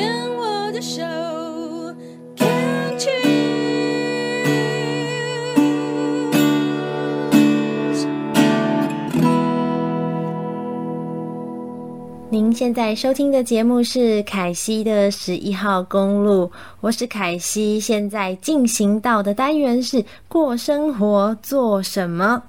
牵我的手，Can't you？。您现在收听的节目是凯西的十一号公路，我是凯西。现在进行到的单元是过生活做什么？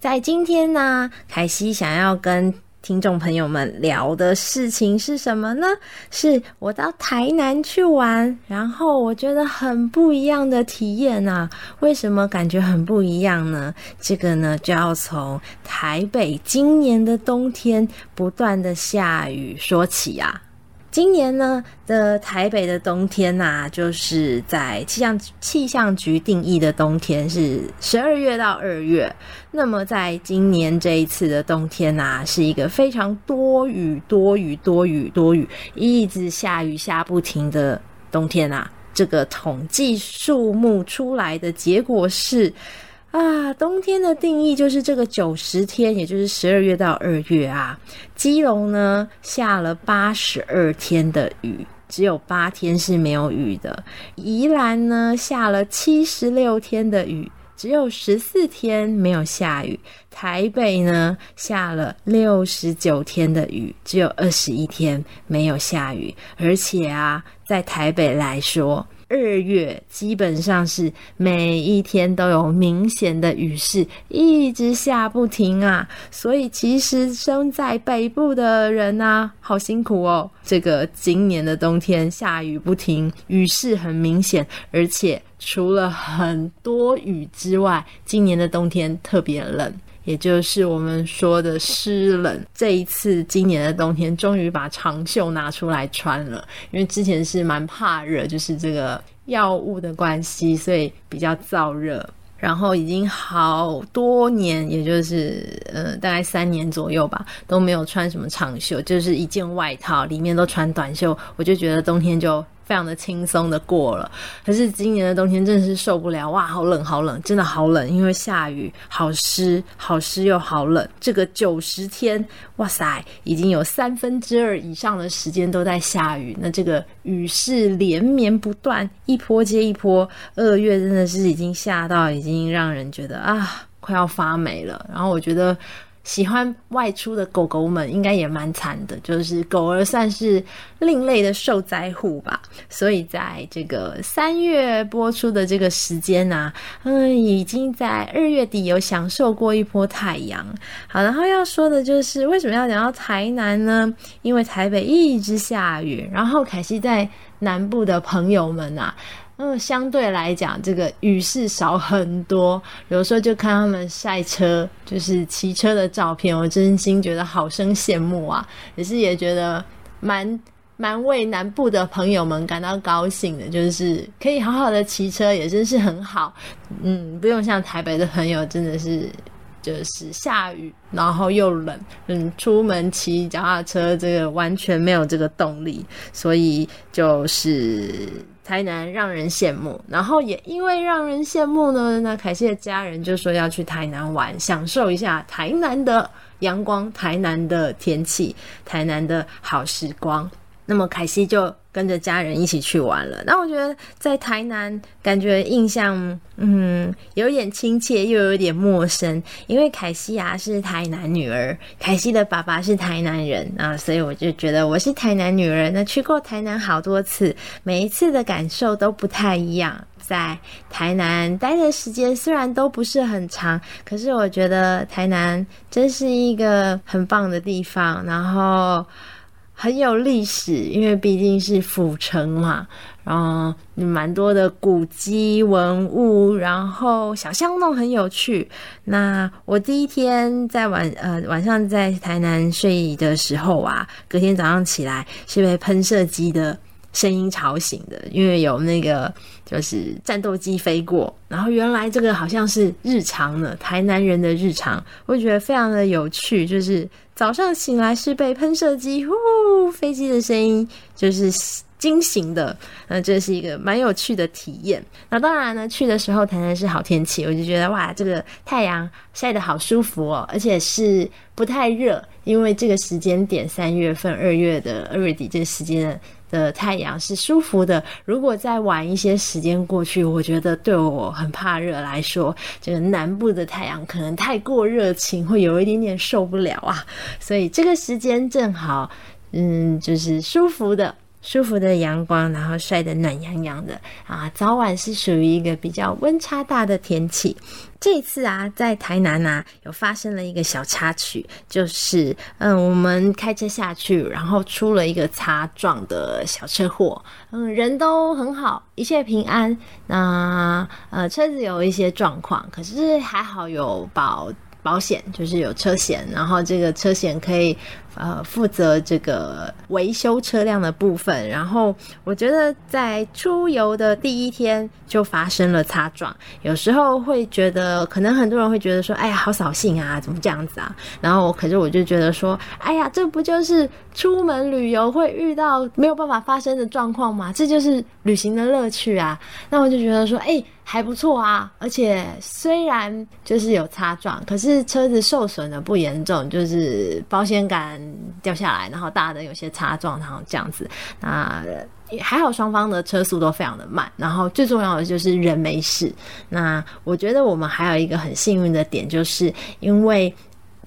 在今天呢，凯西想要跟听众朋友们聊的事情是什么呢？是我到台南去玩，然后我觉得很不一样的体验啊。为什么感觉很不一样呢？这个呢，就要从台北今年的冬天不断的下雨说起啊。今年呢的台北的冬天呐、啊，就是在气象气象局定义的冬天是十二月到二月。那么在今年这一次的冬天呐、啊，是一个非常多雨、多雨、多雨、多雨，一直下雨下不停的冬天啊。这个统计数目出来的结果是。啊，冬天的定义就是这个九十天，也就是十二月到二月啊。基隆呢下了八十二天的雨，只有八天是没有雨的。宜兰呢下了七十六天的雨，只有十四天没有下雨。台北呢下了六十九天的雨，只有二十一天没有下雨。而且啊，在台北来说，二月基本上是每一天都有明显的雨势，一直下不停啊！所以其实生在北部的人啊，好辛苦哦。这个今年的冬天下雨不停，雨势很明显，而且除了很多雨之外，今年的冬天特别冷。也就是我们说的湿冷，这一次今年的冬天终于把长袖拿出来穿了，因为之前是蛮怕热，就是这个药物的关系，所以比较燥热。然后已经好多年，也就是呃大概三年左右吧，都没有穿什么长袖，就是一件外套，里面都穿短袖，我就觉得冬天就。非常的轻松的过了，可是今年的冬天真的是受不了哇，好冷好冷，真的好冷，因为下雨，好湿，好湿又好冷。这个九十天，哇塞，已经有三分之二以上的时间都在下雨，那这个雨势连绵不断，一波接一波。二月真的是已经下到已经让人觉得啊，快要发霉了。然后我觉得。喜欢外出的狗狗们应该也蛮惨的，就是狗儿算是另类的受灾户吧。所以在这个三月播出的这个时间呢、嗯，已经在二月底有享受过一波太阳。好，然后要说的就是为什么要讲到台南呢？因为台北一直下雨，然后凯西在南部的朋友们啊。嗯，相对来讲，这个雨势少很多。有时候就看他们晒车，就是骑车的照片，我真心觉得好生羡慕啊！也是也觉得蛮蛮为南部的朋友们感到高兴的，就是可以好好的骑车，也真是很好。嗯，不用像台北的朋友，真的是就是下雨，然后又冷，嗯，出门骑脚踏车这个完全没有这个动力，所以就是。台南让人羡慕，然后也因为让人羡慕呢，那凯西的家人就说要去台南玩，享受一下台南的阳光、台南的天气、台南的好时光。那么凯西就跟着家人一起去玩了。那我觉得在台南感觉印象，嗯，有点亲切又有点陌生，因为凯西啊是台南女儿，凯西的爸爸是台南人啊，所以我就觉得我是台南女儿。那去过台南好多次，每一次的感受都不太一样。在台南待的时间虽然都不是很长，可是我觉得台南真是一个很棒的地方。然后。很有历史，因为毕竟是府城嘛，然后蛮多的古迹文物，然后小巷弄很有趣。那我第一天在晚呃晚上在台南睡的时候啊，隔天早上起来是被喷射机的声音吵醒的，因为有那个就是战斗机飞过，然后原来这个好像是日常的台南人的日常，我觉得非常的有趣。就是早上醒来是被喷射机呼飞机的声音，就是惊醒的。那这是一个蛮有趣的体验。那当然呢，去的时候台南是好天气，我就觉得哇，这个太阳晒得好舒服哦，而且是不太热，因为这个时间点三月份二月的二月底这个时间的太阳是舒服的。如果再晚一些时间过去，我觉得对我很怕热来说，这个南部的太阳可能太过热情，会有一点点受不了啊。所以这个时间正好，嗯，就是舒服的。舒服的阳光，然后晒得暖洋洋的啊！早晚是属于一个比较温差大的天气。这次啊，在台南啊，有发生了一个小插曲，就是嗯，我们开车下去，然后出了一个擦撞的小车祸。嗯，人都很好，一切平安。那呃，车子有一些状况，可是还好有保保险，就是有车险，然后这个车险可以。呃，负责这个维修车辆的部分。然后我觉得在出游的第一天就发生了擦撞，有时候会觉得，可能很多人会觉得说，哎呀，好扫兴啊，怎么这样子啊？然后，可是我就觉得说，哎呀，这不就是出门旅游会遇到没有办法发生的状况吗？这就是旅行的乐趣啊。那我就觉得说，哎，还不错啊。而且虽然就是有擦撞，可是车子受损的不严重，就是保险杆。掉下来，然后大的有些擦撞，然后这样子，那还好，双方的车速都非常的慢，然后最重要的就是人没事。那我觉得我们还有一个很幸运的点，就是因为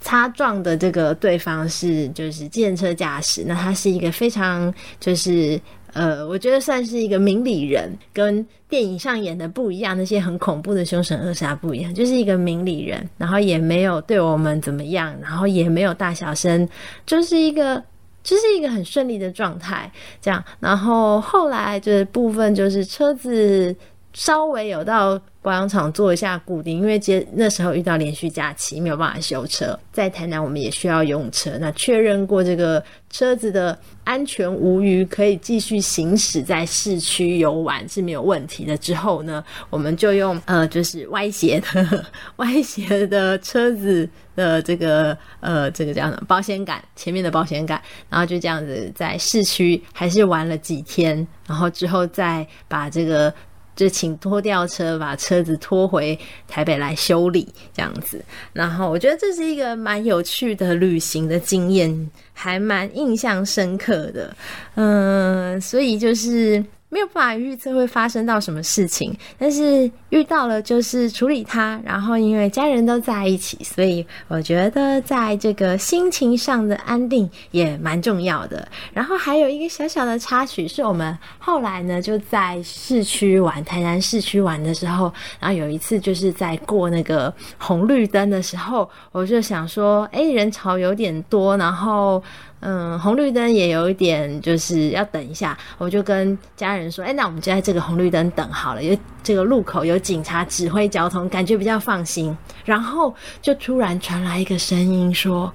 擦撞的这个对方是就是电车驾驶，那他是一个非常就是。呃，我觉得算是一个明理人，跟电影上演的不一样，那些很恐怖的凶神恶煞不一样，就是一个明理人，然后也没有对我们怎么样，然后也没有大小声，就是一个，就是一个很顺利的状态，这样。然后后来就是部分就是车子稍微有到。保养厂做一下固定，因为接那时候遇到连续假期，没有办法修车。在台南我们也需要用车，那确认过这个车子的安全无虞，可以继续行驶在市区游玩是没有问题的。之后呢，我们就用呃，就是歪斜的歪斜的车子的这个呃，这个这样的保险杆前面的保险杆，然后就这样子在市区还是玩了几天，然后之后再把这个。就请拖吊车把车子拖回台北来修理，这样子。然后我觉得这是一个蛮有趣的旅行的经验，还蛮印象深刻的。嗯，所以就是。没有办法预测会发生到什么事情，但是遇到了就是处理它，然后因为家人都在一起，所以我觉得在这个心情上的安定也蛮重要的。然后还有一个小小的插曲，是我们后来呢就在市区玩，台南市区玩的时候，然后有一次就是在过那个红绿灯的时候，我就想说，诶，人潮有点多，然后。嗯，红绿灯也有一点，就是要等一下。我就跟家人说：“哎、那我们就在这个红绿灯等好了，因为这个路口有警察指挥交通，感觉比较放心。”然后就突然传来一个声音说：“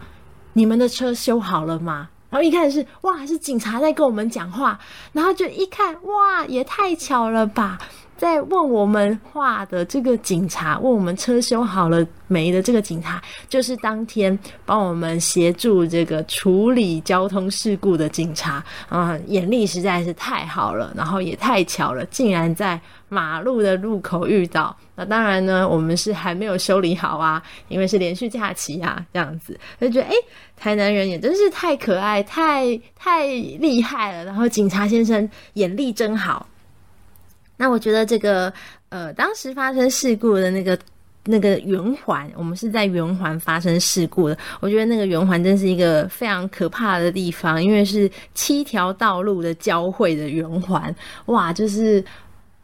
你们的车修好了吗？”然后一看是哇，是警察在跟我们讲话。然后就一看哇，也太巧了吧！在问我们话的这个警察，问我们车修好了没的这个警察，就是当天帮我们协助这个处理交通事故的警察啊，眼力实在是太好了，然后也太巧了，竟然在马路的路口遇到。那当然呢，我们是还没有修理好啊，因为是连续假期啊，这样子就觉得诶，台南人也真是太可爱，太太厉害了。然后警察先生眼力真好。那我觉得这个呃，当时发生事故的那个那个圆环，我们是在圆环发生事故的。我觉得那个圆环真是一个非常可怕的地方，因为是七条道路的交汇的圆环，哇，就是。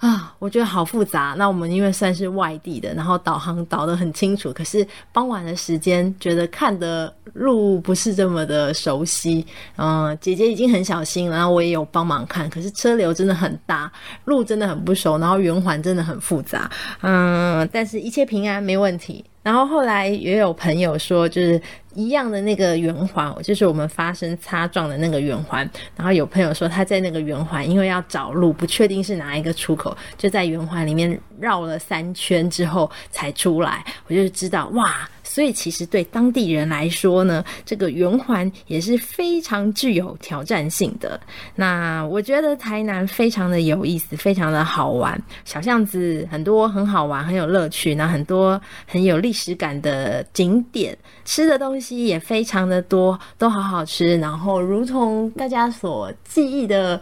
啊，我觉得好复杂。那我们因为算是外地的，然后导航导的很清楚，可是傍晚的时间觉得看的路不是这么的熟悉。嗯，姐姐已经很小心，然后我也有帮忙看，可是车流真的很大，路真的很不熟，然后圆环真的很复杂。嗯，但是一切平安，没问题。然后后来也有朋友说，就是一样的那个圆环，就是我们发生擦撞的那个圆环。然后有朋友说他在那个圆环，因为要找路，不确定是哪一个出口，就在圆环里面绕了三圈之后才出来。我就知道，哇！所以其实对当地人来说呢，这个圆环也是非常具有挑战性的。那我觉得台南非常的有意思，非常的好玩，小巷子很多很好玩，很有乐趣，那很多很有历史感的景点，吃的东西也非常的多，都好好吃。然后如同大家所记忆的。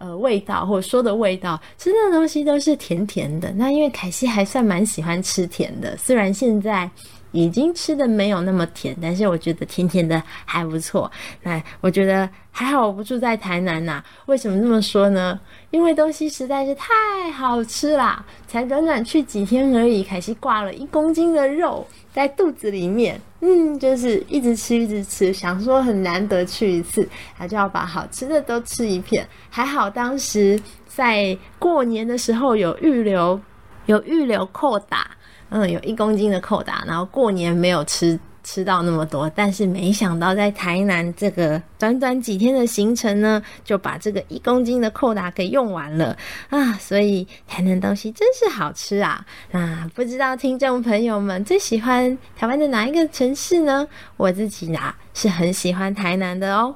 呃，味道或者说的味道，吃的东西都是甜甜的。那因为凯西还算蛮喜欢吃甜的，虽然现在已经吃的没有那么甜，但是我觉得甜甜的还不错。那我觉得还好，我不住在台南呐、为什么这么说呢？因为东西实在是太好吃啦！才短短去几天而已，凯西挂了一公斤的肉在肚子里面，嗯，就是一直吃一直吃，想说很难得去一次，他就要把好吃的都吃一片。还好当时在过年的时候有预留，有预留扣打，嗯，有一公斤的扣打，然后过年没有吃。吃到那么多，但是没想到在台南这个短短几天的行程呢，就把这个一公斤的扣打给用完了啊！所以台南东西真是好吃啊！那不知道听众朋友们最喜欢台湾的哪一个城市呢？我自己啊是很喜欢台南的哦。